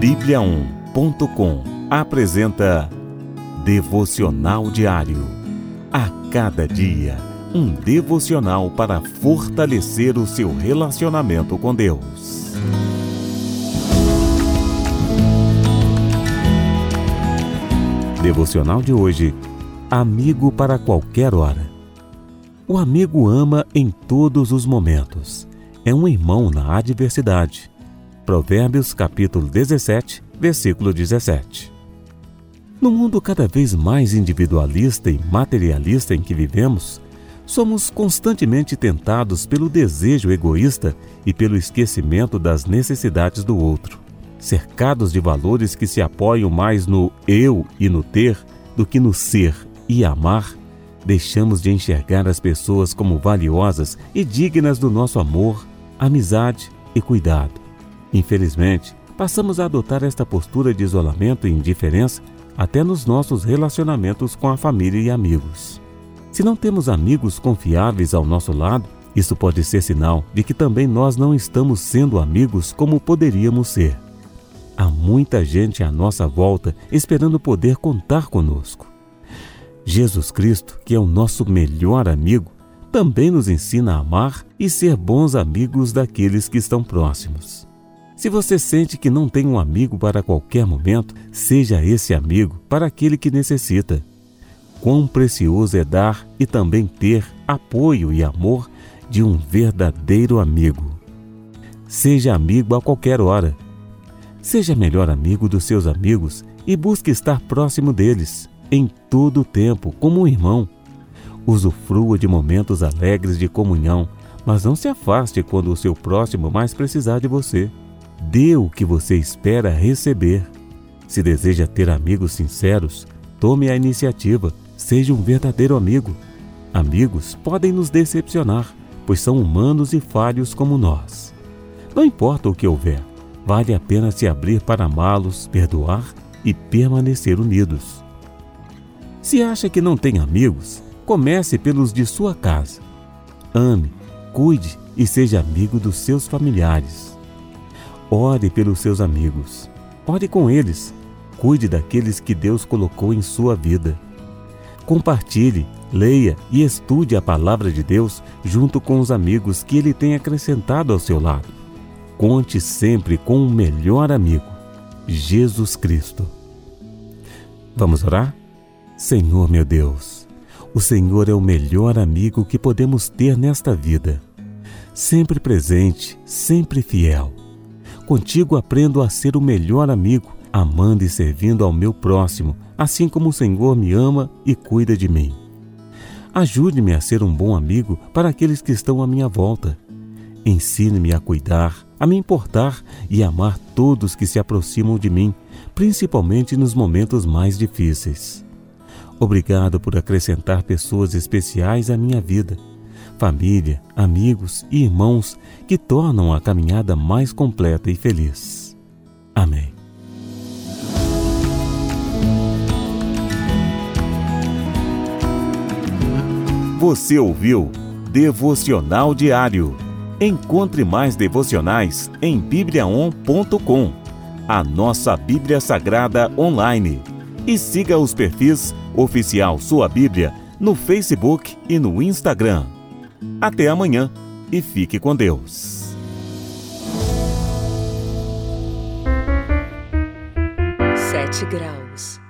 Bíblia1.com apresenta Devocional Diário. A cada dia, um devocional para fortalecer o seu relacionamento com Deus. Devocional de hoje: Amigo para qualquer hora. O amigo ama em todos os momentos. É um irmão na adversidade Provérbios capítulo 17, versículo 17. No mundo cada vez mais individualista e materialista em que vivemos, somos constantemente tentados pelo desejo egoísta e pelo esquecimento das necessidades do outro. Cercados de valores que se apoiam mais no eu e no ter do que no ser e amar, deixamos de enxergar as pessoas como valiosas e dignas do nosso amor, amizade e cuidado. Infelizmente, passamos a adotar esta postura de isolamento e indiferença até nos nossos relacionamentos com a família e amigos. Se não temos amigos confiáveis ao nosso lado, isso pode ser sinal de que também nós não estamos sendo amigos como poderíamos ser. Há muita gente à nossa volta esperando poder contar conosco. Jesus Cristo, que é o nosso melhor amigo, também nos ensina a amar e ser bons amigos daqueles que estão próximos. Se você sente que não tem um amigo para qualquer momento, seja esse amigo para aquele que necessita. Quão precioso é dar e também ter apoio e amor de um verdadeiro amigo. Seja amigo a qualquer hora. Seja melhor amigo dos seus amigos e busque estar próximo deles, em todo o tempo, como um irmão. Usufrua de momentos alegres de comunhão, mas não se afaste quando o seu próximo mais precisar de você. Dê o que você espera receber. Se deseja ter amigos sinceros, tome a iniciativa, seja um verdadeiro amigo. Amigos podem nos decepcionar, pois são humanos e falhos como nós. Não importa o que houver, vale a pena se abrir para amá-los, perdoar e permanecer unidos. Se acha que não tem amigos, comece pelos de sua casa. Ame, cuide e seja amigo dos seus familiares. Ore pelos seus amigos. Ore com eles. Cuide daqueles que Deus colocou em sua vida. Compartilhe, leia e estude a palavra de Deus junto com os amigos que Ele tem acrescentado ao seu lado. Conte sempre com o melhor amigo, Jesus Cristo. Vamos orar? Senhor meu Deus, o Senhor é o melhor amigo que podemos ter nesta vida. Sempre presente, sempre fiel Contigo aprendo a ser o melhor amigo, amando e servindo ao meu próximo, assim como o Senhor me ama e cuida de mim. Ajude-me a ser um bom amigo para aqueles que estão à minha volta. Ensine-me a cuidar, a me importar e amar todos que se aproximam de mim, principalmente nos momentos mais difíceis. Obrigado por acrescentar pessoas especiais à minha vida família, amigos e irmãos que tornam a caminhada mais completa e feliz. Amém. Você ouviu Devocional Diário. Encontre mais devocionais em bibliaon.com, a nossa Bíblia Sagrada online. E siga os perfis Oficial Sua Bíblia no Facebook e no Instagram. Até amanhã e fique com Deus. Sete graus.